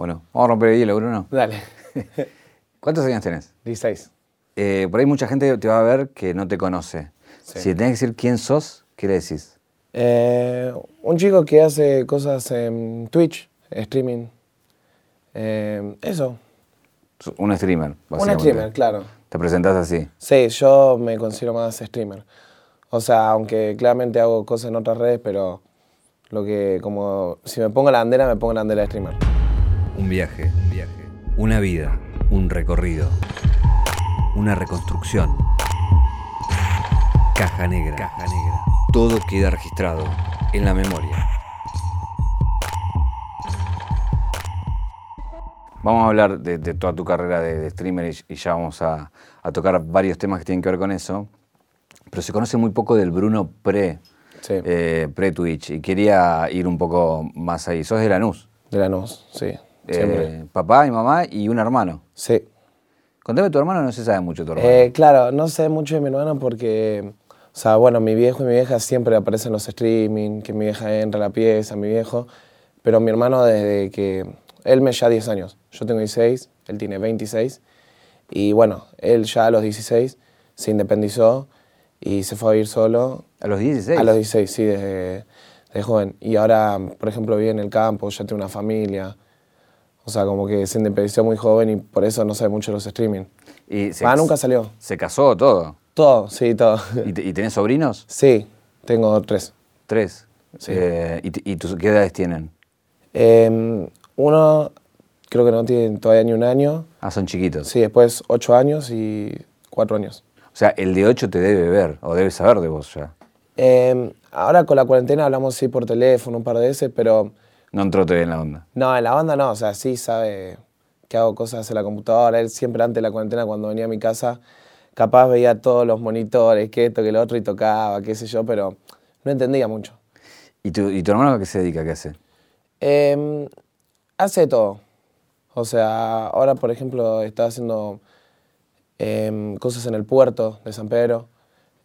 Bueno, vamos a romper el hielo, Bruno. Dale. ¿Cuántos años tenés? 16. Eh, por ahí mucha gente te va a ver que no te conoce. Sí. Si tenés que decir quién sos, ¿qué le decís? Eh, un chico que hace cosas en Twitch, streaming. Eh, eso. Un streamer, Un básicamente. streamer, claro. Te presentás así. Sí, yo me considero más streamer. O sea, aunque claramente hago cosas en otras redes, pero lo que como si me pongo la bandera, me pongo la bandera de streamer. Un viaje, un viaje. Una vida, un recorrido. Una reconstrucción. Caja negra. Caja negra. Todo queda registrado en la memoria. Vamos a hablar de, de toda tu carrera de, de streamer y, y ya vamos a, a tocar varios temas que tienen que ver con eso. Pero se conoce muy poco del Bruno pre, Sí, eh, pre-Twitch y quería ir un poco más ahí. Sos de Lanús. de Lanús, sí. Eh, papá y mamá y un hermano. Sí. Contame tu hermano, no se sabe mucho de tu hermano. Eh, claro, no sé mucho de mi hermano porque, o sea, bueno, mi viejo y mi vieja siempre aparecen en los streaming, que mi vieja entra a la pieza, mi viejo, pero mi hermano desde que, él me ya 10 años, yo tengo 16, él tiene 26, y bueno, él ya a los 16 se independizó y se fue a vivir solo. a los 16. A los 16, sí, desde, desde joven. Y ahora, por ejemplo, vive en el campo, ya tiene una familia. O sea, como que se independizó muy joven y por eso no sabe mucho de los streaming. Y se, Ah, nunca salió. Se casó todo. Todo, sí, todo. ¿Y, te- y tenés sobrinos? Sí, tengo tres. Tres. Sí. Eh, ¿Y, tus- qué edades tienen? Em, uno creo que no tiene todavía ni un año. Ah, son chiquitos. Sí, después ocho años y cuatro años. O sea, el de 8 te debe ver o debe saber de vos ya. Em, ahora con la cuarentena hablamos sí por teléfono un par de veces, pero No entró todavía en la onda. no, en la banda no. O sea, sí sabe que hago cosas en la computadora. Él siempre antes de la cuarentena cuando venía a mi casa, capaz veía todos los monitores, que esto, que lo otro y tocaba, qué sé yo, pero no entendía mucho. ¿Y tu, y tu hermano a qué se dedica? ¿Qué hace? Em, hace todo. O sea, ahora, por ejemplo, está haciendo em, cosas en el puerto de San Pedro,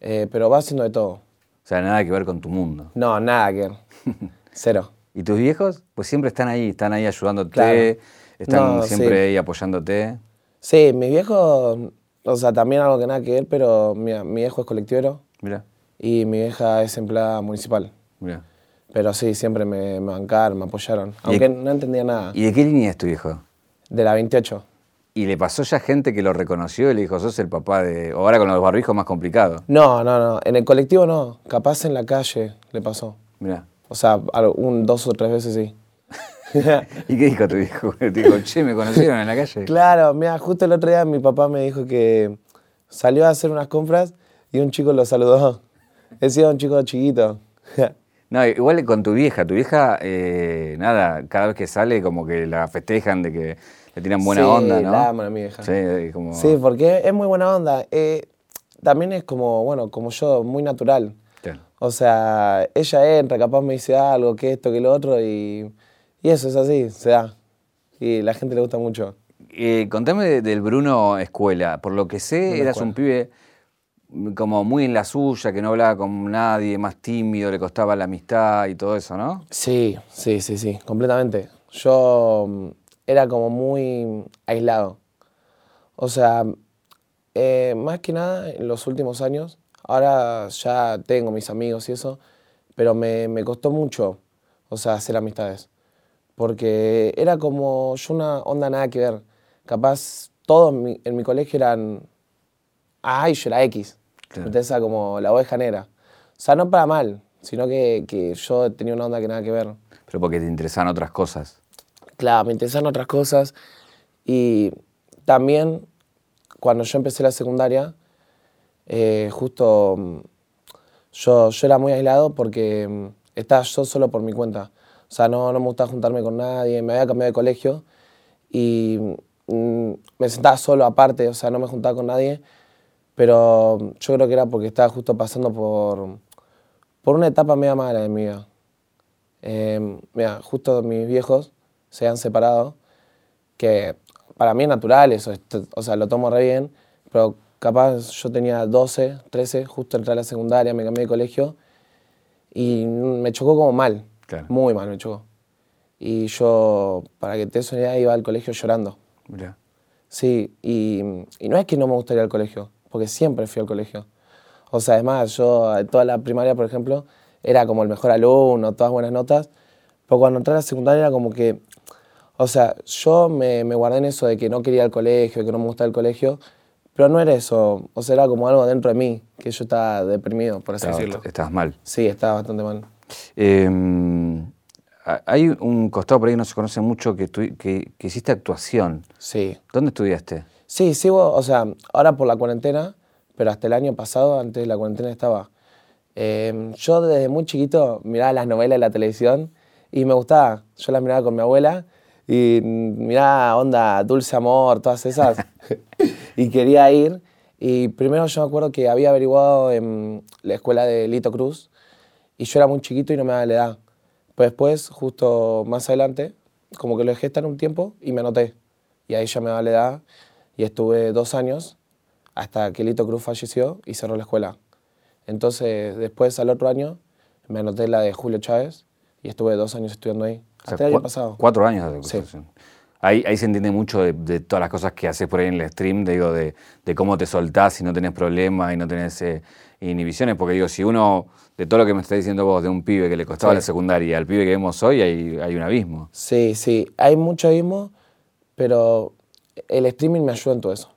eh, pero va haciendo de todo. O sea, nada que ver con tu mundo. No, nada que ver. Cero. ¿Y tus viejos? Pues siempre están ahí, están ahí ayudándote, Claro. están No, siempre sí. ahí apoyándote. Sí, mi viejo, o sea, también algo que nada que ver, pero mi, mi viejo es colectivero Mira, y mi vieja es empleada municipal. mira. Pero sí, siempre me, me bancaron, me apoyaron. Aunque no entendía nada. ¿Y de qué línea es tu viejo? De la 28. ¿Y le pasó ya gente que lo reconoció y le dijo, sos el papá de... o ahora con los barbijos más complicado? No, no, no. En el colectivo no. Capaz en la calle le pasó. Mira. O sea, un, dos o tres veces sí. ¿Y qué dijo tu viejo? Te dijo, che, ¿me conocieron en la calle? claro, mira, justo el otro día mi papá me dijo que salió a hacer unas compras y un chico lo saludó. Decía un chico chiquito. No, igual con tu vieja. Tu vieja, eh, nada, cada vez que sale como que la festejan de que le tiran buena Sí, onda, ¿no? la aman a mi vieja. Sí, como... Sí, porque es muy buena onda. Eh, también es como, bueno, como yo, muy natural. O sea, ella entra, capaz me dice algo, que esto, que lo otro, y, y eso es así, se da. Y la gente le gusta mucho. Eh, contame de- del Bruno Escuela. Por lo que sé, Bruno eras un pibe como muy en la suya, que no hablaba con nadie, más tímido, le costaba la amistad y todo eso, ¿no? Sí, sí, sí, sí, completamente. Yo mm, era como muy aislado. O sea, eh, más que nada en los últimos años, ahora ya tengo mis amigos y eso, pero me, me costó mucho, o sea, hacer amistades. Porque era como yo una onda nada que ver. Capaz todos en mi, en mi colegio eran A y yo era X. Claro. Entonces era como la oveja negra. O sea, no para mal, sino que, que yo tenía una onda que nada que ver. Pero porque te interesaban otras cosas. Claro, me interesan otras cosas. Y también, cuando yo empecé la secundaria, eh, justo mm, yo, yo era muy aislado porque mm, estaba yo solo por mi cuenta. O sea, no, no me gustaba juntarme con nadie, me había cambiado de colegio y mm, me sentaba solo aparte, o sea, no me juntaba con nadie. Pero yo creo que era porque estaba justo pasando por, por una etapa media mala de mi vida. Eh, mira, justo mis viejos se han separado, que para mí es natural eso, o sea, lo tomo re bien, pero capaz yo tenía 12, 13, justo entré a la secundaria, me cambié de colegio y me chocó como mal, Claro. muy mal me chocó. Y yo, para que te idea, iba al colegio llorando. Mirá. Sí, y, y no es que no me gustaría ir al colegio, porque siempre fui al colegio. O sea, además, yo eh, toda la primaria, por ejemplo, era como el mejor alumno, todas buenas notas, pero cuando entré a la secundaria era como que, o sea, yo me, me guardé en eso de que no quería ir al colegio, que no me gustaba el colegio, pero no era eso, o sea, era como algo dentro de mí, que yo estaba deprimido, por así decirlo. estabas mal. Sí, estaba bastante mal. Eh, ha- hay un costado por ahí que no se conoce mucho que, tú- que, que hiciste actuación. Sí. ¿Dónde estudiaste? Sí, sigo, o sea, ahora por la cuarentena, pero hasta el año pasado, antes de la cuarentena, estaba. Eh, yo desde muy chiquito miraba las novelas de la televisión y me gustaba. Yo las miraba con mi abuela y mm, miraba onda Dulce Amor, todas esas. y quería ir. Y primero yo me acuerdo que había averiguado en la escuela de Lito Cruz y yo era muy chiquito y no me daba la edad. Pues después, justo más adelante, como que lo dejé estar un tiempo y me anoté. Y ahí ya me daba la edad y estuve dos años hasta que Lito Cruz falleció y cerró la escuela. Entonces, después, al otro año, me anoté la de Julio Chávez y estuve dos años estudiando ahí. O sea, Hasta el año pasado. Cuatro años de Sí. Ahí, ahí se entiende mucho de, de todas las cosas que haces por ahí en el stream, de, digo, de, de cómo te soltás y no tenés problemas y no tenés eh, inhibiciones. Porque digo, si uno, de todo lo que me estás diciendo vos, de un pibe que le costaba Sí. la secundaria al pibe que vemos hoy, hay, hay un abismo. Sí, sí, hay mucho abismo, pero el streaming me ayuda en todo eso.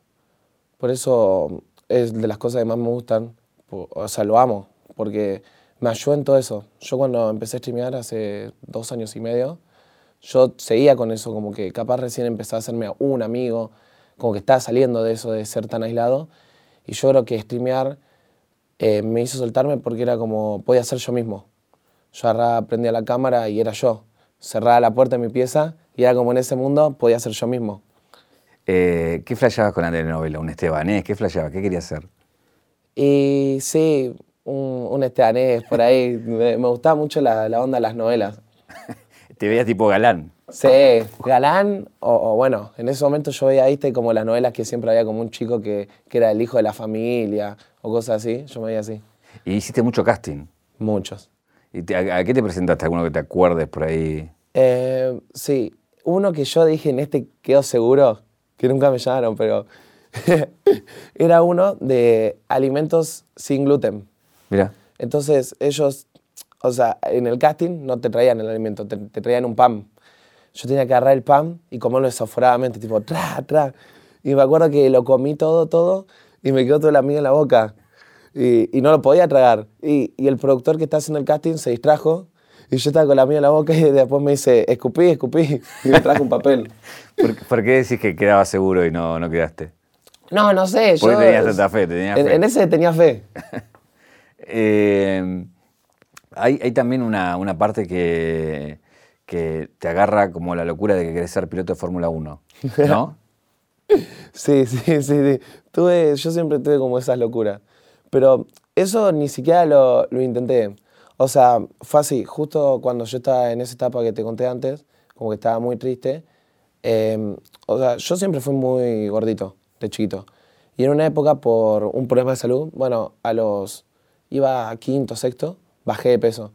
Por eso es de las cosas que más me gustan, o sea, lo amo, porque me ayuda en todo eso. Yo cuando empecé a streamear hace dos años y medio, yo seguía con eso, como que capaz recién empecé a hacerme un amigo, como que estaba saliendo de eso de ser tan aislado, y yo creo que streamear eh, me hizo soltarme porque era como, podía ser yo mismo. Yo agarraba, prendía la cámara y era yo. Cerraba la puerta de mi pieza y era como en ese mundo, podía ser yo mismo. Eh, ¿Qué flasheabas con la telenovela? ¿Un estebanés? ¿Qué flasheabas? ¿Qué querías hacer? Y sí, un, un estebanés por ahí. Me, me gustaba mucho la, la onda de las novelas. Te veías tipo galán. Sí, galán, o, o bueno, en ese momento yo veía, viste, como las novelas que siempre había como un chico que, que era el hijo de la familia o cosas así. Yo me veía así. Y hiciste mucho casting. Muchos. ¿Y te- a, a qué te presentaste? ¿Alguno que te acuerdes por ahí? Eh, sí, uno que yo dije en este quedó seguro, que nunca me llamaron, pero era uno de alimentos sin gluten. Mira. Entonces ellos, o sea, en el casting no te traían el alimento, te, te traían un pan. Yo tenía que agarrar el pan y comerlo desaforadamente, tipo, tra, tra. Y me acuerdo que lo comí todo, todo, y me quedó toda la miga en la boca. Y, y no lo podía tragar. Y, y el productor que está haciendo el casting se distrajo, y yo estaba con la miga en la boca, y después me dice, escupí, escupí, y me trajo un papel. ¿Por, por qué decís que quedabas seguro y no, no quedaste? No, no sé, Porque yo... tenías tanta fe, tenías en, fe. en ese tenía fe. Eh, hay, hay también una, una parte que, te agarra como la locura de que querés ser piloto de Fórmula 1, ¿no? Sí, sí, sí, sí. Tuve, yo siempre tuve como esas locuras. Pero eso ni siquiera lo, intenté. O sea, fue así. Justo cuando yo estaba en esa etapa que te conté antes, como que estaba muy triste. eh, o sea, yo siempre fui muy gordito, de chiquito. Y en una época, por un problema de salud, bueno, a los. iba a quinto, sexto, bajé de peso.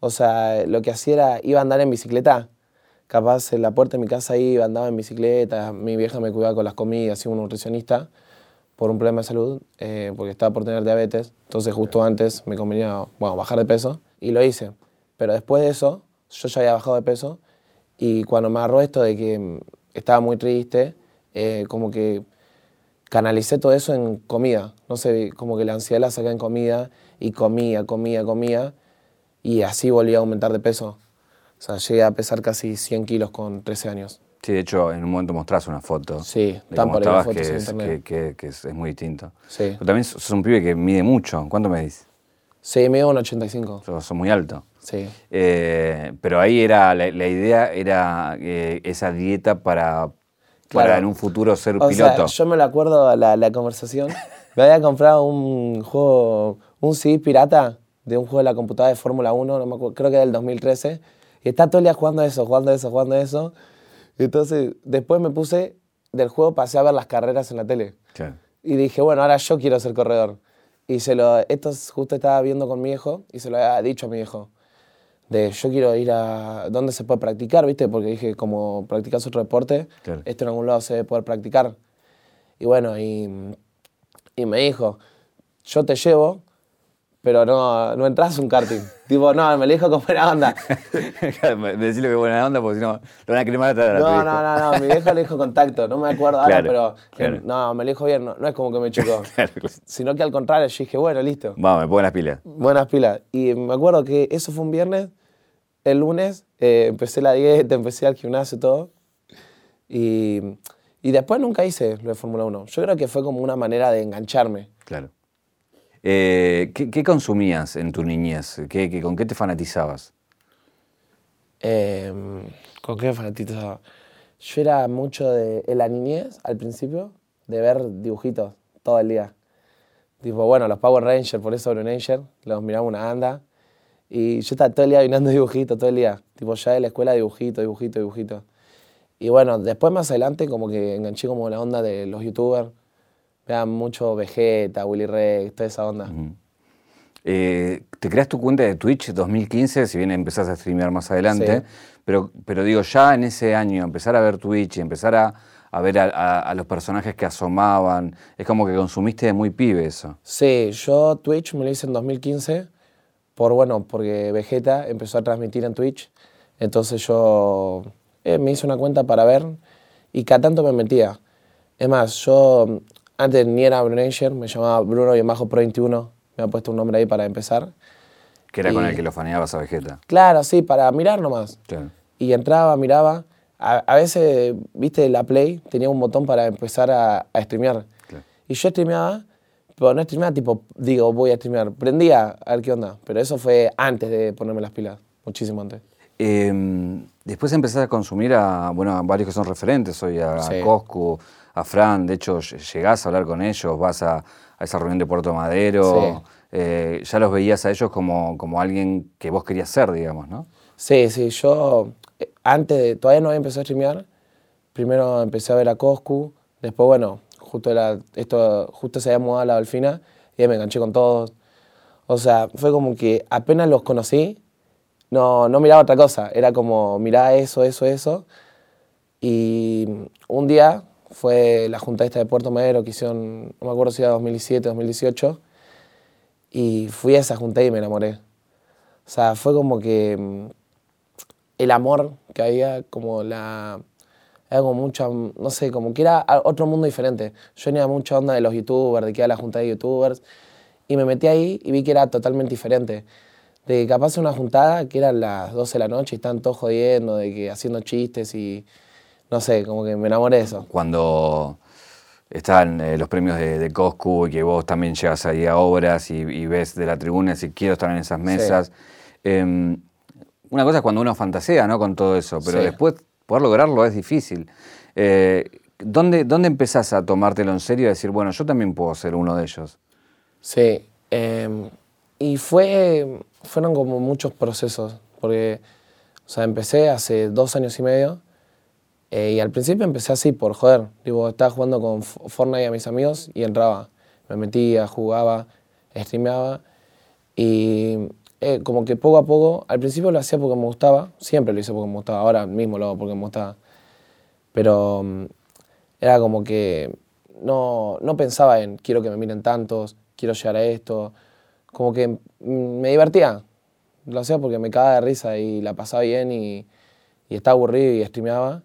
O sea, lo que hacía era, iba a andar en bicicleta. Capaz en la puerta de mi casa iba, andaba en bicicleta, mi vieja me cuidaba con las comidas, iba un nutricionista por un problema de salud, eh, porque estaba por tener diabetes. Entonces justo antes me convenía, bueno, bajar de peso y lo hice. Pero después de eso, yo ya había bajado de peso y cuando me agarró esto de que mm, estaba muy triste, eh, como que canalicé todo eso en comida. No sé, como que la ansiedad la saqué en comida y comía, comía, comía y así volví a aumentar de peso. O sea, llegué a pesar casi 100 kilos con 13 años. Sí, de hecho, en un momento mostrás una foto. Sí, de están cómo estabas, que, es, que, que- que es, es muy distinto. Sí. Pero también sos un pibe que mide mucho. ¿Cuánto medís? Sí, me dio un 85. Sos, sos muy alto. Sí. Eh, pero ahí era, la, la idea era eh, esa dieta para, para Claro. en un futuro ser O piloto. sea, yo me lo acuerdo la, la conversación. Me había comprado un juego, un CD pirata de un juego de la computadora de Fórmula 1, no me acuerdo, creo que era del 2013. Y está todo el día jugando eso, jugando eso, jugando eso. Entonces, después me puse del juego, pasé a ver las carreras en la tele. Claro. Y dije, bueno, ahora yo quiero ser corredor. Y se lo, esto es- justo estaba viendo con mi hijo y se lo había dicho a mi hijo. de yo quiero ir a dónde se puede practicar, ¿viste? Porque dije, como practicas otro deporte, Claro. esto en algún lado se debe poder practicar. Y bueno, y, y me dijo, yo te llevo, pero no, no entras un karting. tipo, no, me lo dijo con buena onda. Decirle que buena onda, porque si no, lo van a quemar atrás No, no, no, no, mi viejo le dijo contacto, no me acuerdo ahora, Claro, pero claro. no, me lo dijo bien, no, no es como que me chocó. Claro. Sino que al contrario, yo dije, bueno, listo. Vamos, me pongo las pilas. Buenas pilas. Y me acuerdo que eso fue un viernes. El lunes eh, empecé la dieta, empecé al gimnasio y todo. Y, y después nunca hice lo de Fórmula 1. Yo creo que fue como una manera de engancharme. Claro. Eh, ¿qué, qué consumías en tu niñez? ¿Qué, qué- con qué te fanatizabas? Eh, ¿Con qué fanatizaba? Yo era mucho de en la niñez, al principio, de ver dibujitos todo el día. Tipo, bueno, los Power Rangers, por eso Blue Ranger, los miraba una banda. Y yo estaba todo el día mirando dibujitos, todo el día. Tipo, ya de la escuela dibujito, dibujito, dibujito. Y bueno, después más adelante como que enganché como la onda de los youtubers. Vean mucho Vegeta, Willy Rex, toda esa onda. Eh, te creaste tu cuenta de Twitch 2015, si bien empezás a streamear más adelante, Sí. pero, pero digo, ya en ese año empezar a ver Twitch y empezar a, a ver a, a- a los personajes que asomaban, es como que consumiste de muy pibe eso. Sí, yo Twitch me lo hice en 2015 por, bueno, porque Vegeta empezó a transmitir en Twitch. Entonces yo eh, me hice una cuenta para ver y cada tanto me metía. Es más, yo mm, antes ni era Brunager, me llamaba Bruno y Majo Pro 21. Me ha puesto un nombre ahí para empezar. Que era con Y- el que lo faneabas a Vegeta. Claro, sí, para mirar nomás. Claro. Y entraba, miraba. A, a veces, viste, la Play tenía un botón para empezar a, a streamear. Claro. Y yo streameaba, pero no streameaba tipo, digo, voy a streamear. Prendía a ver qué onda. Pero eso fue antes de ponerme las pilas, muchísimo antes. Eh, después empezás a consumir a, bueno, a varios que son referentes hoy, a Sí. Coscu, a Fran, de hecho ll- llegás a hablar con ellos, vas a, a esa reunión de Puerto Madero, eh, ya los veías a ellos como, como alguien que vos querías ser, digamos, ¿no? Sí, sí, yo eh, antes de, todavía no había empezado a streamear. Primero empecé a ver a Coscu, después, bueno, justo, era, esto, justo se había mudado a la Dolfina y ahí me enganché con todos. O sea, fue como que apenas los conocí, no, no miraba otra cosa, era como miraba eso, eso, eso. Y un día fue la junta esta de Puerto Madero que hicieron, no me acuerdo si era 2017, 2018, y fui a esa junta y me enamoré. O sea, fue como que mm, el amor que había, como la. Era como mucha, no sé, como que era otro mundo diferente. Yo tenía mucha onda de los youtubers, de que era la junta de youtubers, y me metí ahí y vi que era totalmente diferente. De que capaz una juntada que eran las 12 de la noche y estaban todos jodiendo, de que haciendo chistes y. No sé, como que me enamoré de eso. Cuando están eh, los premios de, de Coscu y que vos también llegas ahí a obras y, y ves de la tribuna si quiero estar en esas mesas. Eh, una cosa es cuando uno fantasea ¿no? con todo eso, pero Sí. después poder lograrlo es difícil. Eh, ¿dónde, ¿Dónde empezás a tomártelo en serio y decir, bueno, yo también puedo ser uno de ellos? Sí, eh, y fue, fueron como muchos procesos, porque, o sea, empecé hace dos años y medio, eh, y al principio empecé así, por joder, digo, estaba jugando con Fortnite a mis amigos y entraba, me metía, jugaba, streameaba, y eh, como que poco a poco, al principio lo hacía porque me gustaba, siempre lo hice porque me gustaba, ahora mismo lo hago porque me gustaba, pero mm, era como que no, no pensaba en quiero que me miren tantos, quiero llegar a esto, como que me divertía, lo hacía porque me cagaba de risa y la pasaba bien y, y estaba aburrido y streameaba.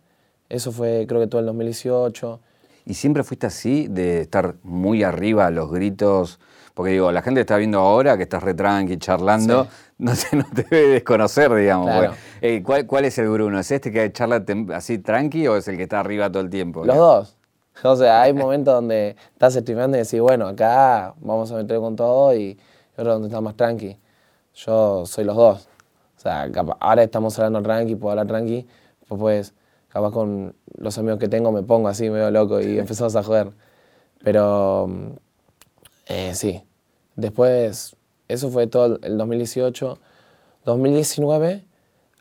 Eso fue creo que todo el 2018. ¿Y siempre fuiste así, de estar muy arriba a los gritos? Porque digo, la gente está viendo ahora que estás re tranqui, charlando, Sí. no, te, no te debe desconocer, digamos. Claro. porque, eh, ¿cuál, ¿Cuál es el Bruno? ¿Es este que charla así tranqui o es el que está arriba todo el tiempo? Los dos. O sea, hay momentos donde estás streameando y decís, bueno, acá vamos a meter con todo y otros donde estás más tranqui. Yo soy los dos. O sea, ahora estamos hablando tranqui, puedo hablar tranqui, pues, pues capaz con los amigos que tengo me pongo así, medio loco y empezamos a joder. Pero eh, sí, después, eso fue todo el 2018. 2019,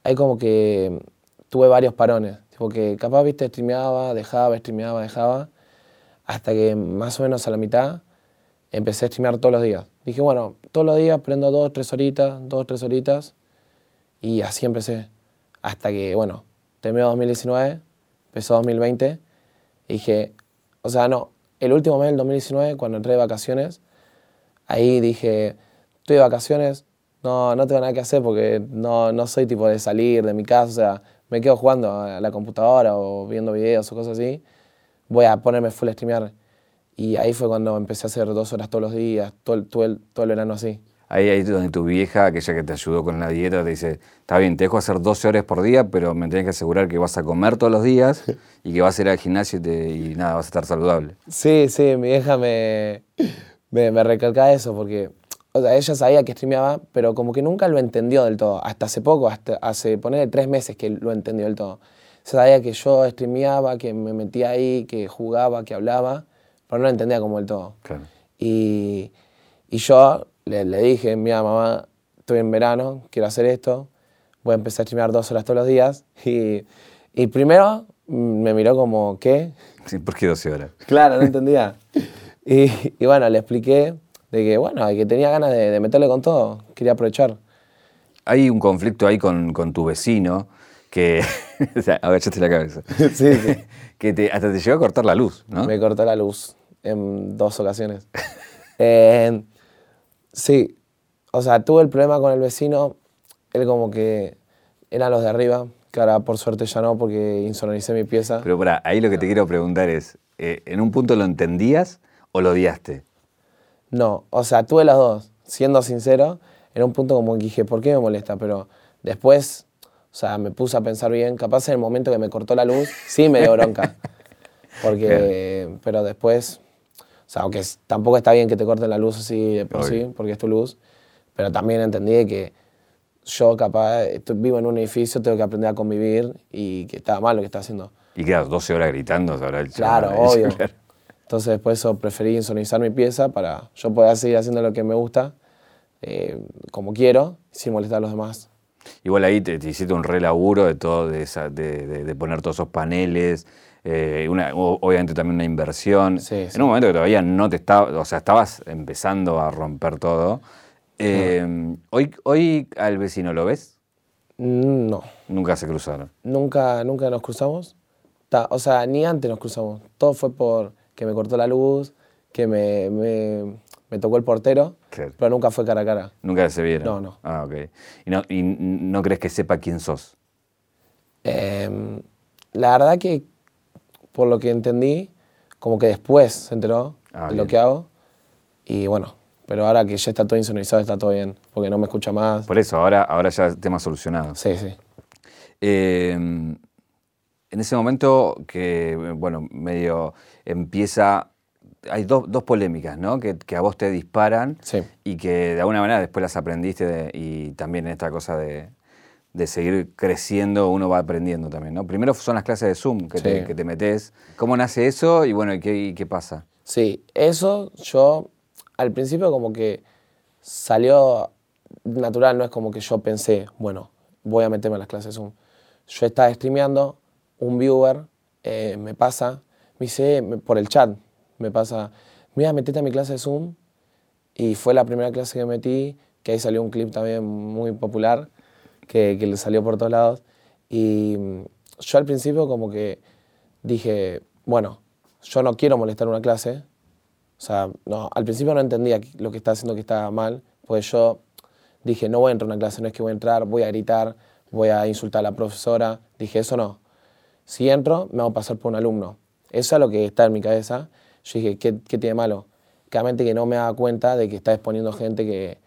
hay como que tuve varios parones. Tipo que capaz, viste, streameaba, dejaba, streameaba, dejaba. Hasta que más o menos a la mitad empecé a streamear todos los días. Dije, bueno, todos los días prendo dos, tres horitas, dos, tres horitas. Y así empecé. Hasta que, bueno, terminó 2019, empezó 2020. Y dije, o sea, no, el último mes del 2019, cuando entré de vacaciones, ahí dije, estoy de vacaciones, no, no tengo nada que hacer porque no, no soy tipo de salir de mi casa, o sea, me quedo jugando a la computadora o viendo videos o cosas así. Voy a ponerme full streamear. Y ahí fue cuando empecé a hacer dos horas todos los días, todo el, todo el, todo el verano así. Ahí es donde tu vieja, aquella que te ayudó con la dieta, te dice, está bien, te dejo hacer 12 horas por día, pero me tienes que asegurar que vas a comer todos los días y que vas a ir al gimnasio y, te- y nada, vas a estar saludable. Sí, sí, mi vieja me, me, me recalcaba eso porque o sea, ella sabía que streameaba, pero como que nunca lo entendió del todo. Hasta hace poco, hasta hace ponerle tres meses que lo entendió del todo. Sabía que yo streameaba, que me metía ahí, que jugaba, que hablaba, pero no lo entendía como del todo. Claro. Y, y yo le, le dije, mira mamá, estoy en verano, quiero hacer esto, voy a empezar a streamear dos horas todos los días. Y, y primero me miró como, ¿qué? Sí, ¿Por qué 12 horas? Claro, no entendía. Y, y bueno, le expliqué de que, bueno, que tenía ganas de, de meterle con todo, quería aprovechar. Hay un conflicto ahí con, con tu vecino que... o sea, agachaste la cabeza. Sí, sí. que te- hasta te llegó a cortar la luz, ¿no? Me cortó la luz en dos ocasiones. Eh, sí, o sea, tuve el problema con el vecino, él como que eran los de arriba, que ahora por suerte ya no porque insonoricé mi pieza. Pero para, ahí lo que te quiero preguntar es, eh, ¿en un punto lo entendías o lo odiaste? No, o sea, tuve las dos. Siendo sincero, en un punto como que dije, ¿por qué me molesta? Pero después, o sea, me puse a pensar bien. Capaz en el momento que me cortó la luz, sí me dio bronca. Porque, pero después, o sea, aunque tampoco está bien que te corten la luz así de por sí, porque es tu luz, pero también entendí que yo capaz, vivo en un edificio, tengo que aprender a convivir y que estaba mal lo que estaba haciendo. Y quedas 12 horas gritando sobre el Claro, obvio. claro. Entonces después eso preferí insonorizar mi pieza para yo poder seguir haciendo lo que me gusta, eh, como quiero, sin molestar a los demás. Igual ahí te, te hiciste un re laburo de todo, de, esa- de, de- de poner todos esos paneles, eh, una- obviamente también una inversión. Sí, en un momento que todavía no te estaba, o sea, estabas empezando a romper todo. Eh, hoy, hoy al vecino lo ves, Mm, No, nunca se cruzaron. nunca, nunca nos cruzamos. Ta- O sea, ni antes nos cruzamos. Todo fue por que me cortó la luz, que me, me, me tocó el portero, Claro. pero nunca fue cara a cara. Nunca se vieron. No, no. Ah, ok. ¿Y no, y no crees que sepa quién sos? Eh, la verdad que, por lo que entendí, como que después se enteró Ah, de lo que hago. Y bueno, pero ahora que ya está todo insonorizado, está todo bien, porque no me escucha más. Por eso, ahora, ahora ya el tema solucionado. Sí, sí. Eh, en ese momento que, bueno, medio empieza... Hay dos, dos polémicas, ¿no? Que, que a vos te disparan Sí. y que de alguna manera después las aprendiste de- y también esta cosa de, de seguir creciendo, uno va aprendiendo también, ¿no? Primero son las clases de Zoom que, te, Sí. que te metes. ¿Cómo nace eso y bueno, ¿y qué, y qué pasa? Sí, eso yo al principio como que salió natural, no es como que yo pensé, bueno, voy a meterme a las clases Zoom. Yo estaba streameando, un viewer eh, me pasa, me dice, eh, por el chat, me pasa, mira, metete a mi clase de Zoom. Y fue la primera clase que metí, que ahí salió un clip también muy popular, que, que le salió por todos lados. Y mm, yo al principio como que dije, bueno, yo no quiero molestar una clase. O sea, no, al principio no entendía lo que estaba haciendo que estaba mal, pues yo dije, no voy a entrar a una clase, no es que voy a entrar, voy a gritar, voy a insultar a la profesora. Dije, eso no. Si entro, me hago pasar por un alumno. Eso es lo que está en mi cabeza. Yo dije, ¿qué, qué tiene malo? Claramente que no me daba cuenta de que está exponiendo gente que,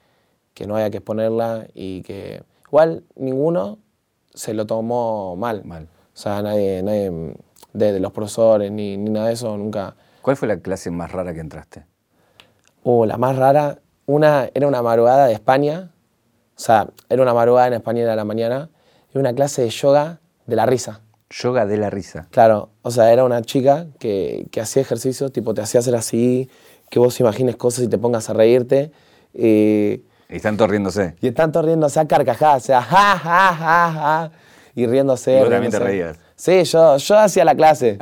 que no haya que exponerla y que igual ninguno se lo tomó mal. Mal. O sea, nadie, nadie de, de los profesores ni, ni nada de eso, nunca. ¿Cuál fue la clase más rara que entraste? Uh, la más rara, una, era una madrugada de España, o sea, era una madrugada en España a la mañana, y una clase de yoga de la risa. Yoga de la risa. Claro, o sea, era una chica que, que hacía ejercicios, tipo, te hacía hacer así, que vos imagines cosas y te pongas a reírte. Y, Y están todos riéndose. y están todos riéndose a carcajadas, o sea, ja, ja, ja, ja, y riéndose. Y vos también te reías. Sí, yo, yo hacía la clase.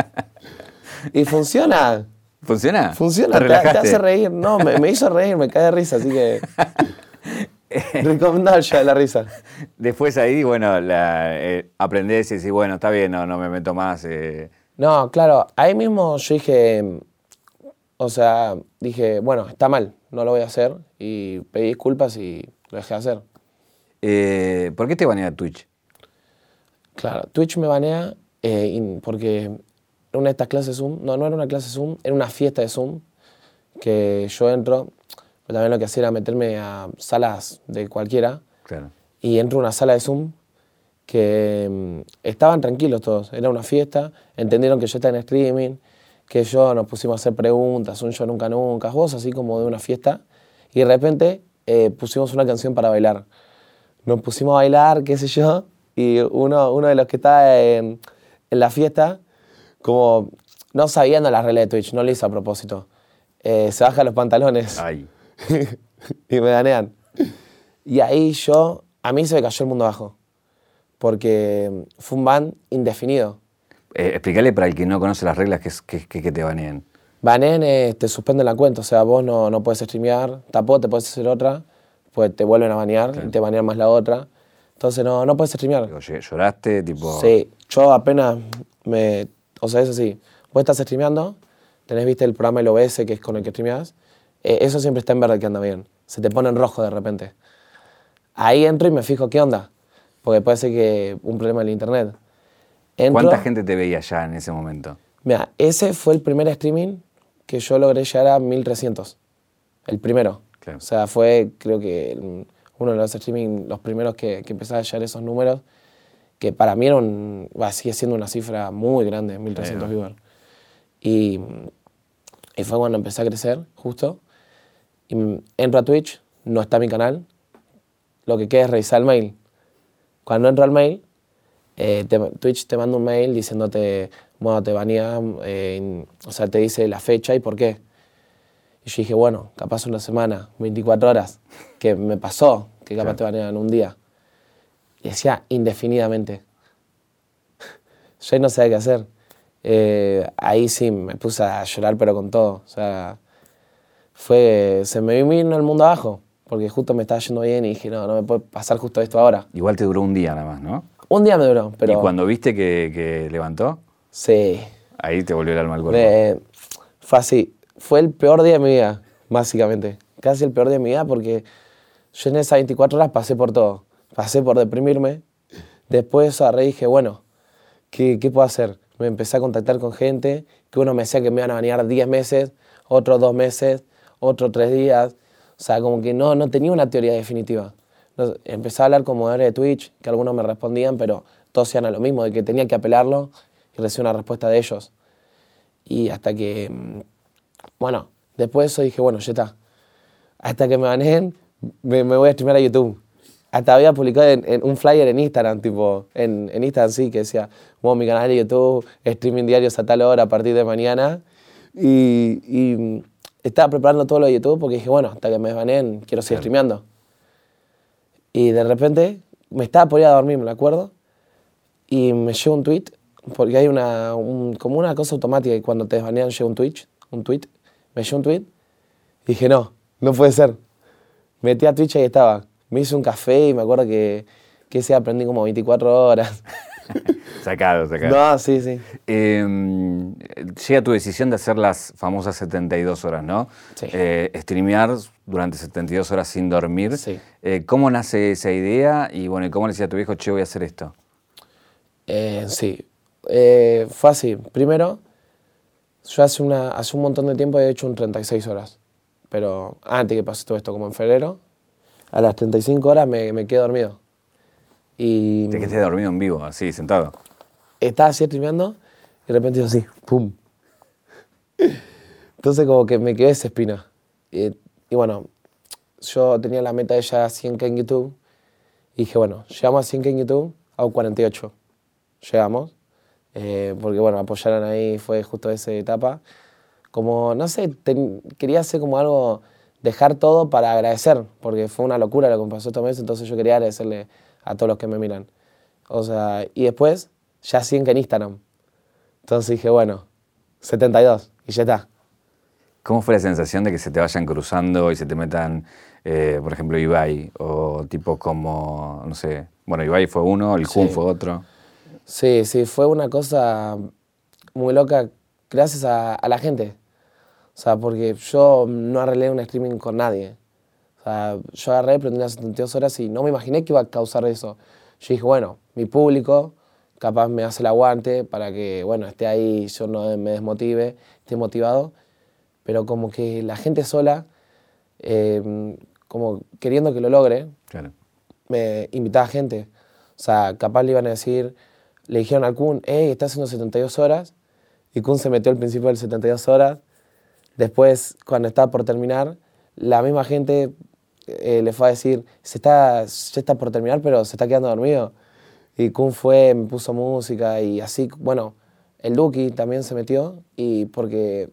y funciona. ¿Funciona? Funciona, ¿Te te, hace reír. No, me, me hizo reír, me cae de risa, así que. Recomendado ya de la risa. Después ahí, bueno, la, eh, aprendés y decís, bueno, está bien, no, no me meto más. eh. No, claro, ahí mismo yo dije, o sea, dije, bueno, está mal, no lo voy a hacer y pedí disculpas y lo dejé de hacer. Eh, ¿Por qué te banea Twitch? Claro, Twitch me banea eh, porque una de estas clases Zoom, no, no era una clase Zoom, era una fiesta de Zoom que yo entro, pero también lo que hacía era meterme a salas de cualquiera Claro. y entro a una sala de Zoom que mm, estaban tranquilos todos, era una fiesta, entendieron que yo estaba en streaming, que yo nos pusimos a hacer preguntas, un yo nunca nunca, vos así como de una fiesta, y de repente eh, pusimos una canción para bailar. Nos pusimos a bailar, qué sé yo, y uno, uno de los que estaba en, en la fiesta, como no sabiendo las reglas de Twitch, no lo hizo a propósito, eh, se baja los pantalones Ay. y me ganean. Y ahí yo, a mí se me cayó el mundo abajo, porque fue un ban indefinido. Eh, explícale para el que no conoce las reglas que, que, que- te baneen. Banen, eh, te suspenden la cuenta, o sea, vos no, no puedes streamear, tampoco te puedes hacer otra, pues te vuelven a banear y te banean más la otra. Entonces no, no puedes streamear. Ll- lloraste, tipo. Sí, yo apenas me. O sea, eso sí, vos estás streameando, tenés, viste, el programa el OBS que es con el que streameas, eh, eso siempre está en verde que anda bien. Se te pone en rojo de repente. Ahí entro y me fijo qué onda, porque puede ser que un problema del internet. Entro- ¿Cuánta gente te veía ya en ese momento? Mira, ese fue el primer streaming que yo logré llegar a 1300. El primero. Claro. O sea, fue, creo que, uno de los streaming, los primeros que, que empezaba a llegar esos números, que para mí era un, va, sigue siendo una cifra muy grande, 1300 Claro. viewers. Y, y fue cuando empecé a crecer, justo. Entro a Twitch, no está mi canal, lo que queda es revisar el mail. Cuando entro al mail, eh, te- Twitch te manda un mail diciéndote, bueno, te banea, eh, o sea, te dice la fecha y por qué. Y yo dije, bueno, capaz una semana, 24 horas, que me pasó, que capaz Claro. te banean un día. Y decía indefinidamente. yo ahí no sabía qué hacer. Eh, ahí sí me puse a llorar, pero con todo. O sea, fue, se me vino el mundo abajo, porque justo me estaba yendo bien y dije, no, no me puede pasar justo esto ahora. Igual te duró un día nada más, ¿no? Un día me duró, pero... Y cuando viste que, que levantó, Sí, ahí te volvió el alma al cuerpo. Fue así. Fue el peor día de mi vida, básicamente. Casi el peor día de mi vida porque yo en esas 24 horas pasé por todo. Pasé por deprimirme. Después agarré y dije, bueno, ¿qué, qué puedo hacer? Me empecé a contactar con gente, que uno me decía que me iban a banear 10 meses, otros 2 meses, otros 3 días. O sea, como que no, no tenía una teoría definitiva. No- empecé a hablar con moderadores de Twitch, que algunos me respondían, pero todos a lo mismo, de que tenía que apelarlo y recibir una respuesta de ellos. Y hasta que, mm, bueno, después de eso dije, bueno, ya está. Hasta que me baneen, me, me voy a streamear a YouTube. Hasta había publicado en, en un flyer en Instagram, tipo, en, en Instagram sí, que decía, bueno, mi canal de YouTube, streaming diarios a tal hora a partir de mañana. Y, y, mm, estaba preparando todo lo de YouTube porque dije, bueno, hasta que me baneen, quiero seguir streameando. Y de repente me estaba por ir a dormir, me acuerdo, y me llega un tweet, porque hay una, un- como una cosa automática y cuando te desbanean llega un tweet, un tweet, me llega un tweet, y dije, no, no puede ser. Metí a Twitch y ahí estaba. Me hice un café y me acuerdo que, que ese aprendí como 24 horas. Sacado, sacado. no, sí, sí. Eh, llega tu decisión de hacer las famosas 72 horas, ¿no? Sí. Eh, streamear durante 72 horas sin dormir. Sí. Eh, ¿Cómo nace esa idea? Y bueno, ¿y ¿cómo le decía a tu viejo, che, voy a hacer esto? Eh, sí, Eh, fue así. Primero, yo hace, una, hace un montón de tiempo he hecho un 36 horas, pero antes que pase todo esto, como en febrero, a las 35 horas me, me quedé dormido. Y Te quedaste dormido en vivo, así, sentado. estaba así streameando y de repente yo así, ¡pum! Entonces como que me quedé esa espina. Y, y bueno, yo tenía la meta de llegar a 100k en YouTube y dije, bueno, llegamos a 100k en YouTube, hago 48. Llegamos, eh, porque bueno, apoyaron ahí, fue justo esa etapa. Como, no sé, ten- quería hacer como algo, dejar todo para agradecer, porque fue una locura lo que me pasó estos meses, entonces yo quería agradecerle a todos los que me miran. O sea, y después ya 100 que en Instagram. Entonces dije, bueno, 72 y ya está. ¿Cómo fue la sensación de que se te vayan cruzando y se te metan, eh, por ejemplo, Ibai? O tipo como, no sé, bueno, Ibai fue uno, el Kun fue otro. Sí, sí, fue una cosa muy loca gracias a, la gente. O sea, porque yo no arreglé un streaming con nadie. Sea, yo agarré, prendí las 72 horas y no me imaginé que iba a causar eso. Yo dije, bueno, mi público capaz me hace el aguante para que, bueno, esté ahí, yo no me desmotive, esté motivado. Pero como que la gente sola, em, como queriendo que lo logre, me invitaba gente. O sea, capaz le iban a decir, le dijeron al Kun, hey, está haciendo 72 horas. Y Kun se metió al principio del 72 horas. Después, cuando estaba por terminar, la misma gente eh, le fue a decir, se está, ya está por terminar, pero se está quedando dormido. Y Kun fue, me puso música y así, bueno, el Duki también se metió y porque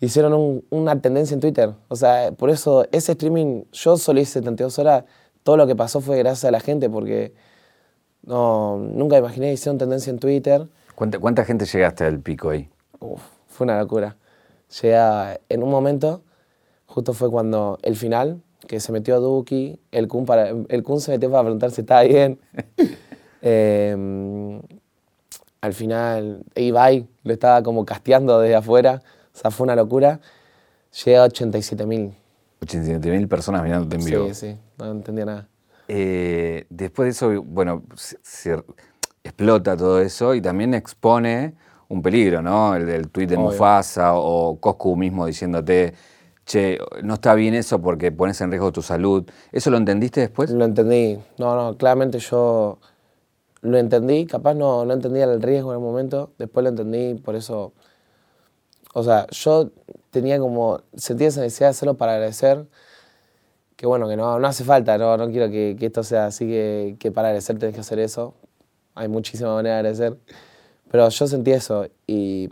hicieron una tendencia en Twitter. O sea, por eso ese streaming, yo solo hice 72 horas, todo lo que pasó fue gracias a la gente porque no, nunca imaginé, hicieron tendencia en Twitter. ¿Cuánta, cuánta gente llegaste al pico ahí? Uf, fue una locura. Llegué en un momento, justo fue cuando el final, que se metió a Duki, el Kun, para, el Kun se metió para preguntar si estaba bien. Em, al final, Ibai lo estaba como casteando desde afuera, o sea, fue una locura. Llegué a 87 mil. 87 mil personas mirándote en vivo. Sí, sí, no entendía nada. Eh, después de eso, bueno, se, explota todo eso y también expone un peligro, ¿no? El del tuit de Mufasa o Coscu mismo diciéndote, che, no está bien eso porque pones en riesgo tu salud. ¿Eso lo entendiste después? Lo entendí. No, no, claramente yo lo entendí, capaz no, no entendía el riesgo en el momento, después lo entendí, por eso, o sea, yo tenía como, sentía esa necesidad de hacerlo para agradecer, que bueno, que no, no hace falta, no, no quiero que, esto sea así, que, que, para agradecer tenés que hacer eso, hay muchísimas maneras de agradecer, pero yo sentí eso y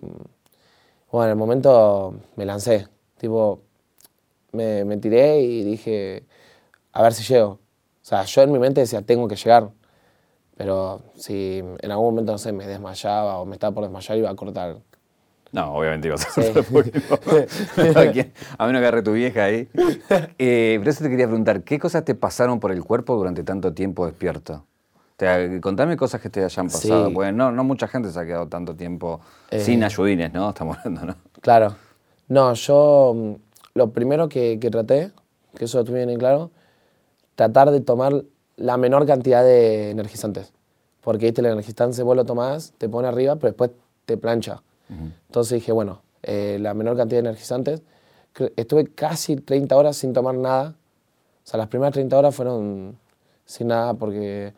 bueno, en el momento me lancé, tipo, me, me tiré y dije, a ver si llego. O sea, yo en mi mente decía, tengo que llegar. Pero si en algún momento, no sé, me desmayaba o me estaba por desmayar, iba a cortar. No, obviamente ibas a cortar A menos que agarre tu vieja ahí. Eh, pero eso te quería preguntar, ¿qué cosas te pasaron por el cuerpo durante tanto tiempo despierto? Te, contame cosas que te hayan pasado, porque no, no mucha gente se ha quedado tanto tiempo sin eh. ayudines, ¿no? Estamos hablando, ¿no? Claro. No, yo lo primero que, que traté, que eso lo tuve bien en claro, tratar de tomar la menor cantidad de energizantes. Porque ¿viste? el energizante vos lo tomás, te pone arriba, pero después te plancha. Entonces dije, bueno, eh, la menor cantidad de energizantes. Estuve casi 30 horas sin tomar nada. O sea, las primeras 30 horas fueron sin nada porque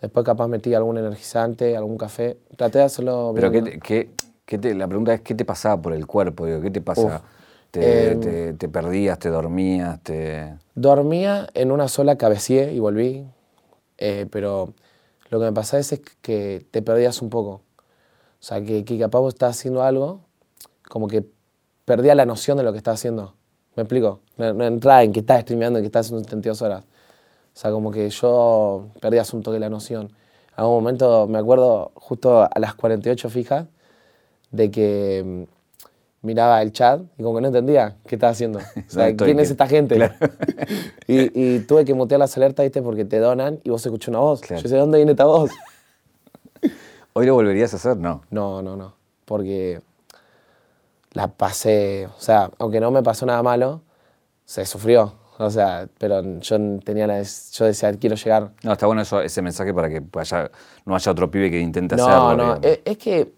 después capaz metí algún energizante, algún café. Traté de hacerlo... Pero ¿qué, qué, la pregunta es, ¿qué te pasaba por el cuerpo? Digo, ¿Qué te pasa? Te, em, te, perdías, te dormías, te... Dormía en una sola cabecié y volví. Eh, pero lo que me pasa es, que te perdías un poco. O sea, que, que capaz vos estás haciendo algo, como que perdía la noción de lo que estás haciendo. ¿Me explico? No, entraba en que estás streameando y que estás haciendo 72 horas. O sea, como que yo perdía un toque la noción. A un momento, me acuerdo justo a las 48 fijas, de que miraba el chat y como que no entendía qué estaba haciendo. O sea, ¿quién es esta gente? y, tuve que mutear las alertas, ¿viste? Porque te donan y vos escuchás una voz. Yo sé de dónde viene esta voz. ¿Hoy lo volverías a hacer? No. No, no, no. Porque la pasé, o sea, aunque no me pasó nada malo, se sufrió. O sea, pero yo tenía la, yo decía, quiero llegar. No, está bueno eso, ese mensaje para que no haya otro pibe que intente hacerlo. No, no, es que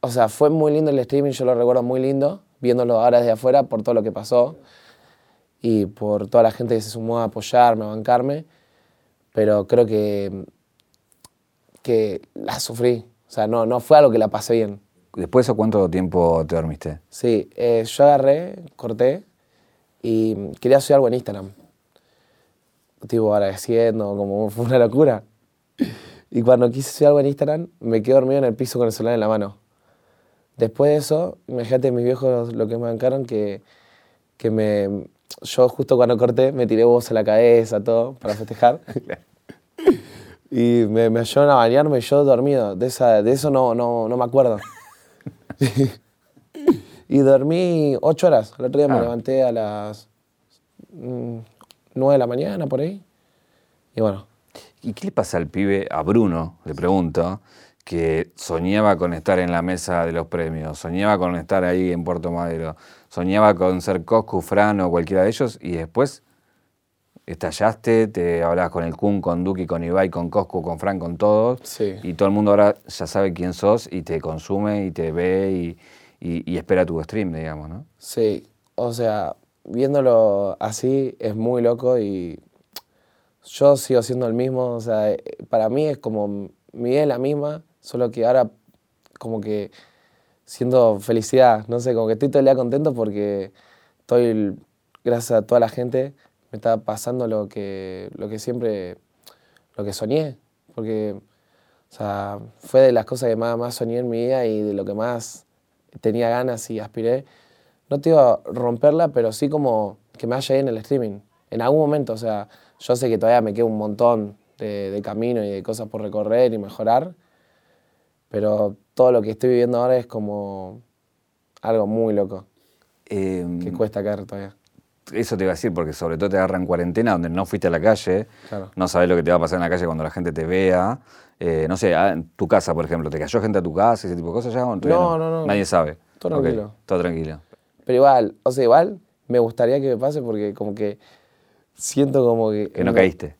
o sea, fue muy lindo el streaming, yo lo recuerdo muy lindo, viéndolo ahora desde afuera por todo lo que pasó y por toda la gente que se sumó a apoyarme, a bancarme, pero creo que, que la sufrí, o sea, no, no fue algo que la pasé bien. ¿Después de cuánto tiempo te dormiste? Sí, eh, yo agarré, corté y quería hacer algo en Instagram. Tipo agradeciendo, como fue una locura. Y cuando quise hacer algo en Instagram, me quedé dormido en el piso con el celular en la mano. Después de eso, imagínate mis viejos lo que me bancaron, que, que me, yo justo cuando corté me tiré vos en la cabeza, todo, para festejar. y me, me ayudaron a bañarme yo dormido. De, esa, de eso no, no, no me acuerdo. Y dormí ocho horas. El otro día me Ah. levanté a las mm, nueve de la mañana, por ahí. Y bueno, ¿Y qué le pasa al pibe, a Bruno, le pregunto, que soñaba con estar en la mesa de los premios, soñaba con estar ahí en Puerto Madero, soñaba con ser Coscu, Fran o cualquiera de ellos, y después estallaste, te hablabas con el Kun, con Duki, con Ibai, con Coscu, con Fran, con todos, Sí. y todo el mundo ahora ya sabe quién sos y te consume y te ve y, y- y espera tu stream, digamos, ¿no? Sí, o sea, viéndolo así es muy loco y yo sigo siendo el mismo, o sea, eh, para mí es como mi vida es la misma, solo que ahora como que siento felicidad, no sé, como que estoy todo el día contento porque estoy, gracias a toda la gente, me está pasando lo que, lo que siempre, lo que soñé, porque, o sea, fue de las cosas que más, más soñé en mi vida y de lo que más tenía ganas y aspiré. No te digo romperla, pero sí como que me haya ido en el streaming. En algún momento, o sea, yo sé que todavía me queda un montón de camino y de cosas por recorrer y mejorar, pero todo lo que estoy viviendo ahora es como algo muy loco, Eh, que cuesta caer todavía. Eso te iba a decir, porque sobre todo te agarra en cuarentena, donde no fuiste a la calle, Claro. no sabes lo que te va a pasar en la calle cuando la gente te vea. Eh, no sé, ah, en tu casa, por ejemplo, ¿te cayó gente a tu casa, ese tipo de cosas ya? o No, no, no. Nadie sabe. Todo tranquilo. todo tranquilo. Pero igual, o sea, igual me gustaría que me pase porque como que siento como que... Que no caíste.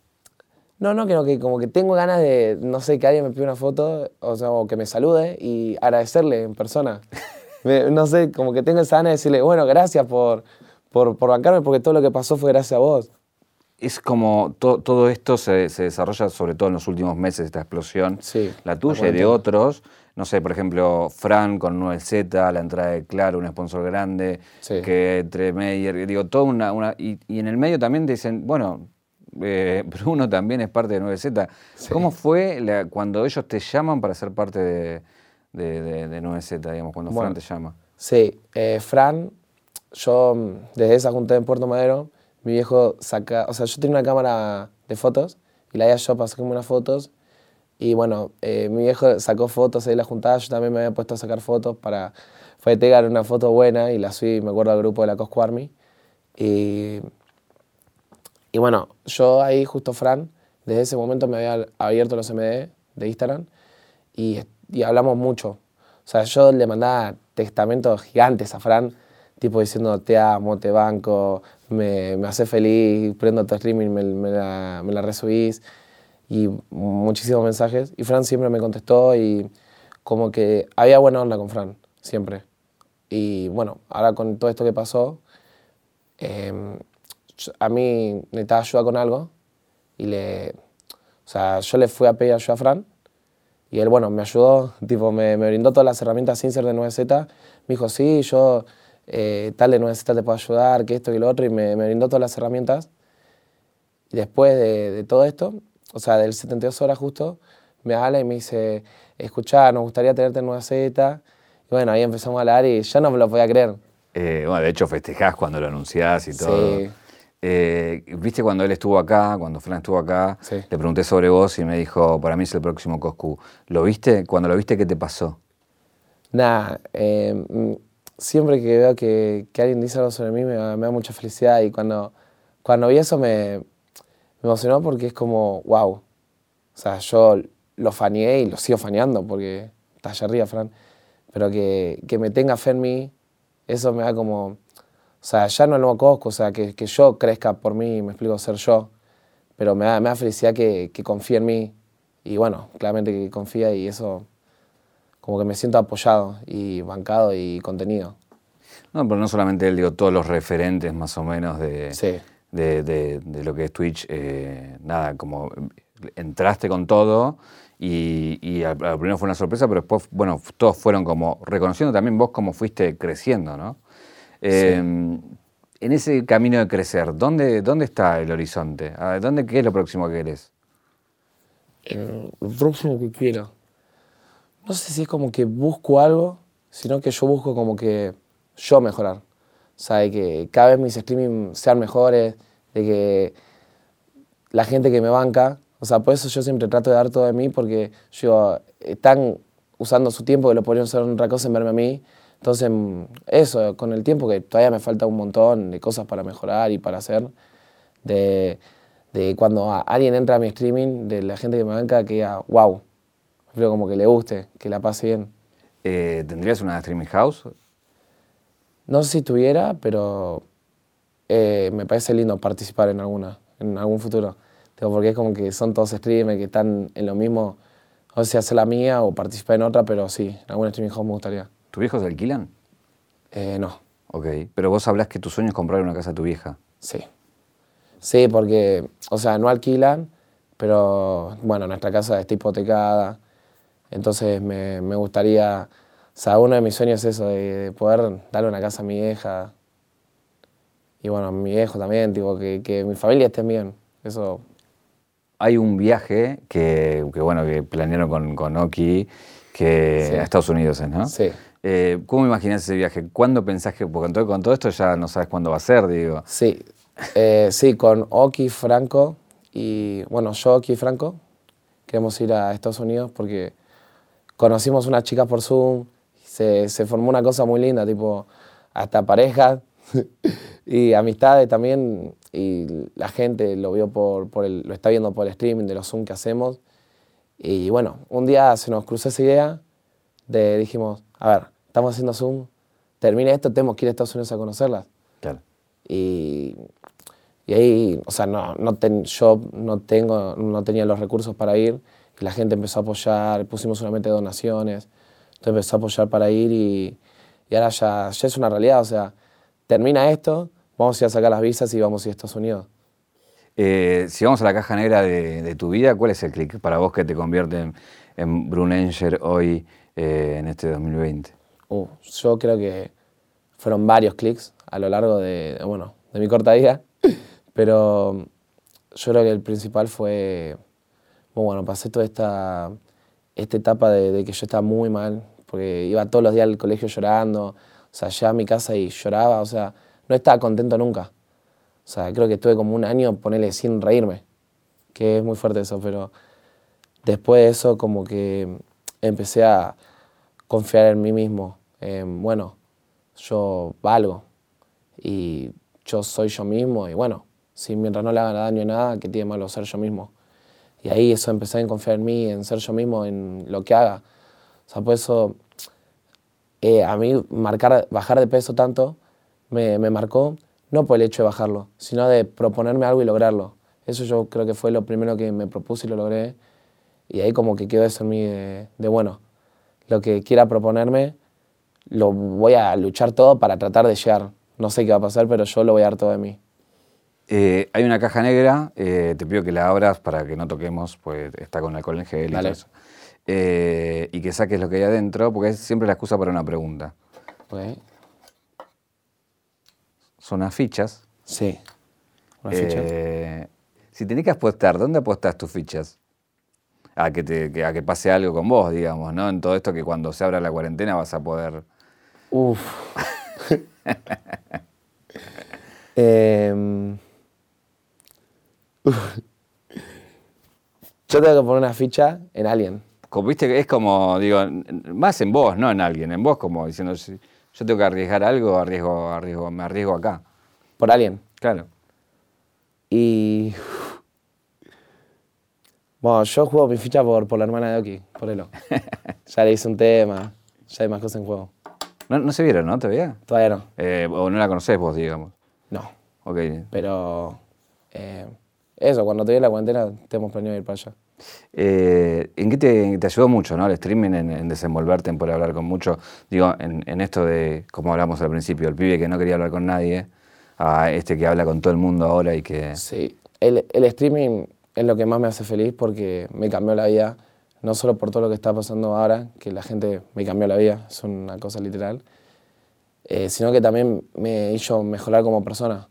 No, no, que no, que como que tengo ganas de, no sé, que alguien me pida una foto, o sea, o que me salude y agradecerle en persona. Me- no sé, como que tengo esa ganas de decirle, bueno, gracias por, por, por bancarme, porque todo lo que pasó fue gracias a vos. Es como to- todo esto se, se desarrolla sobre todo en los últimos meses, esta explosión. Sí, La tuya y de otros. No sé, por ejemplo, Fran con 9Z, la entrada de Claro, un sponsor grande, Sí. que entre Meyer, digo, toda una... una y, y en el medio también te dicen, bueno, eh, Bruno también es parte de 9Z. ¿Cómo fue la- cuando ellos te llaman para ser parte de, de, de- de 9Z, digamos, cuando Bueno. Fran te llama? Sí, eh, Fran, yo desde esa junta en Puerto Madero, mi viejo saca, o sea, yo tenía una cámara de fotos y la idea yo para sacarme unas fotos y bueno, eh, mi viejo sacó fotos ahí la juntada, yo también me había puesto a sacar fotos para, fue pegar una foto buena y la subí, me acuerdo, al grupo de la Cosco Army y, y bueno, yo ahí justo Fran, desde ese momento me había abierto los MD de Instagram y, y hablamos mucho. O sea, yo le mandaba testamentos gigantes a Fran, tipo diciendo te amo, te banco, me, me hace feliz, prendo tu streaming, me, me la, me la resubís y muchísimos mensajes. Y Fran siempre me contestó y como que había buena onda con Fran, siempre. Y bueno, ahora con todo esto que pasó, em, a mí necesitaba ayuda con algo y le, o sea, yo le fui a pedir ayuda a Fran y él, bueno, me ayudó, tipo, me, me brindó todas las herramientas sin ser de 9Z. Me dijo, sí, yo eh, tal de 9Z te puedo ayudar, que esto y lo otro, y me, me brindó todas las herramientas. Y después de, de todo esto, o sea, del 72 horas justo, me habla y me dice, escuchá, nos gustaría tenerte en 9Z. Y bueno, ahí empezamos a hablar y yo no me lo podía creer. Eh, bueno, de hecho festejás cuando lo anunciás y todo. Sí. Eh, Viste cuando él estuvo acá, cuando Fran estuvo acá, Sí. le pregunté sobre vos y me dijo, para mí es el próximo Coscu. ¿Lo viste? Cuando lo viste, ¿qué te pasó? Nada, eh, mm, siempre que veo que, que alguien dice algo sobre mí me, da- me da mucha felicidad y cuando, cuando vi eso me, me emocionó porque es como, wow. O sea, yo lo faneé y lo sigo faneando porque está allá arriba, Fran. Pero que, que me tenga fe en mí, eso me da como, o sea, ya no el nuevo Cosco, o sea, que, que yo crezca por mí, me explico, ser yo. Pero me da, me da felicidad que, que confíe en mí y bueno, claramente que confía y eso como que me siento apoyado y bancado y contenido. No, pero no solamente él, digo, todos los referentes más o menos de, Sí. de, de- de lo que es Twitch. eh, nada, como entraste con todo y, y al, al primero fue una sorpresa, pero después, bueno, todos fueron como reconociendo también vos cómo fuiste creciendo, ¿no? Eh, En ese camino de crecer, ¿dónde, dónde está el horizonte? ¿A ¿Dónde, ¿Qué es lo próximo que querés? Eh, lo próximo que quiero. No sé si es como que busco algo, sino que yo busco como que yo mejorar. O sea, de que cada vez mis streaming sean mejores, de que la gente que me banca, o sea, por eso yo siempre trato de dar todo de mí, porque yo, están usando su tiempo que lo podrían usar en otra cosa en verme a mí, Entonces, mm, eso, con el tiempo que todavía me falta un montón de cosas para mejorar y para hacer, de, de cuando alguien entra a mi streaming, de la gente que me banca, que diga, wow, creo como que le guste, que la pase bien. Eh, ¿Tendrías una streaming house? No sé si tuviera, pero eh, me parece lindo participar en alguna, en algún futuro. Porque es como que son todos streamers que están en lo mismo, o sea, hacer la mía o participar en otra, pero sí, en alguna streaming house me gustaría. ¿Tus viejos alquilan? Eh, no, Ok, pero vos hablas que tu sueño es comprar una casa a tu vieja. sí. Sí, porque, o sea, no alquilan, pero bueno, nuestra casa está hipotecada, entonces me, me gustaría, o sea, uno de mis sueños es eso, de, de poder darle una casa a mi vieja, y bueno, a mi viejo también, tipo, que, que mi familia esté bien, eso, Hay un viaje que, que, bueno, que planearon con, con Oki que Sí. a Estados Unidos, ¿eh, ¿no? sí. Eh, ¿Cómo imaginás ese viaje? ¿Cuándo pensás que, porque con todo, esto ya no sabes cuándo va a ser, digo? Sí, eh, sí, con Oki, Franco y, bueno, yo, Oki Franco, queremos ir a Estados Unidos porque conocimos unas chicas por Zoom, se, formó una cosa muy linda, tipo, hasta parejas y amistades también, y la gente lo vio por, lo está viendo por el streaming de los Zoom que hacemos. Y bueno, un día se nos cruzó esa idea de, dijimos, a ver, estamos haciendo Zoom, termina esto, tenemos que ir a Estados Unidos a conocerlas. Claro. Y, y ahí, o sea, no, no ten- yo no, tengo, no tenía los recursos para ir y la gente empezó a apoyar, pusimos solamente donaciones, entonces empezó a apoyar para ir y, y ahora ya, ya es una realidad, o sea, termina esto, vamos a ir a sacar las visas y vamos a ir a Estados Unidos. Eh, si vamos a la caja negra de, de tu vida, ¿cuál es el clic para vos que te convierte en, en Brunenger hoy eh, en este 2020? Uh, yo creo que fueron varios clics a lo largo de, bueno, de mi corta vida, pero yo creo que el principal fue, bueno, pasé toda esta, esta etapa de, de que yo estaba muy mal, porque iba todos los días al colegio llorando, o sea, llegaba a mi casa y lloraba, o sea, no estaba contento nunca. O sea, creo que estuve como un año, ponerle sin reírme, que es muy fuerte eso, pero después de eso como que empecé a confiar en mí mismo. en, bueno, yo valgo y yo soy yo mismo y bueno, si mientras no le haga daño a nada, que tiene malo ser yo mismo. Y ahí eso empecé a confiar en mí, en ser yo mismo, en lo que haga. O sea, por eso eh, a mí marcar, bajar de peso tanto me, marcó, no por el hecho de bajarlo, sino de proponerme algo y lograrlo. Eso yo creo que fue lo primero que me propuse y lo logré. Y ahí como que quedó eso en mí de, bueno, lo que quiera proponerme, lo voy a luchar todo para tratar de llegar. No sé qué va a pasar, pero yo lo voy a dar todo de mí. Eh, hay una caja negra, eh, te pido que la abras para que no toquemos, pues está con alcohol en gel y todo eso. Eh, y que saques lo que hay adentro, porque es siempre la excusa para una pregunta. Ok. Son unas fichas. Sí. Una ficha. Si tenés que apostar, ¿dónde apostas tus fichas? A que, te, a que pase algo con vos, digamos, ¿no? En todo esto que cuando se abra la cuarentena vas a poder... Uf. Em, uf. Yo tengo que poner una ficha en Alien. Como, Viste es como, digo, más en vos, no en alguien, en vos como diciendo, si yo tengo que arriesgar algo, arriesgo, arriesgo, me arriesgo acá. Por Alien. Claro. Y. Bueno, yo juego mi ficha por, por la hermana de Oki, por Elo. ya le hice un tema, ya hay más cosas en juego. No, no se vieron, ¿no? ¿Todavía? Todavía no. Eh, o no la conocés vos, digamos. No. Ok. Pero. eh, eso, cuando te la cuarentena, tenemos planeado ir para allá. Eh, ¿En qué te, te ayudó mucho, ¿no? El streaming en, en desenvolverte, en poder hablar con mucho. Digo, en, en esto de, como hablamos al principio, el pibe que no quería hablar con nadie, a este que habla con todo el mundo ahora y que. Sí, el, el streaming es lo que más me hace feliz porque me cambió la vida, no solo por todo lo que está pasando ahora, que la gente me cambió la vida, es una cosa literal, eh, sino que también me hizo mejorar como persona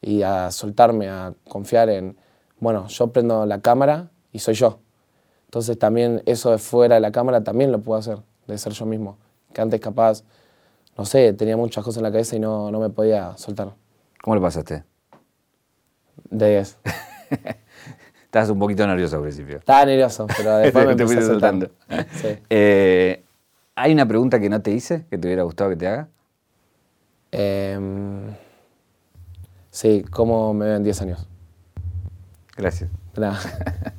y a soltarme, a confiar en, bueno, yo prendo la cámara y soy yo. Entonces también eso de fuera de la cámara también lo puedo hacer, de ser yo mismo. Que antes capaz, no sé, tenía muchas cosas en la cabeza y no, no me podía soltar. ¿Cómo le pasaste? De 10. Estabas un poquito nervioso al principio. Estaba nervioso, pero después me Te fuiste soltando. Sí. Eh, ¿Hay una pregunta que no te hice, que te hubiera gustado que te haga? Em, sí, ¿cómo me ven 10 años? Gracias. Nada.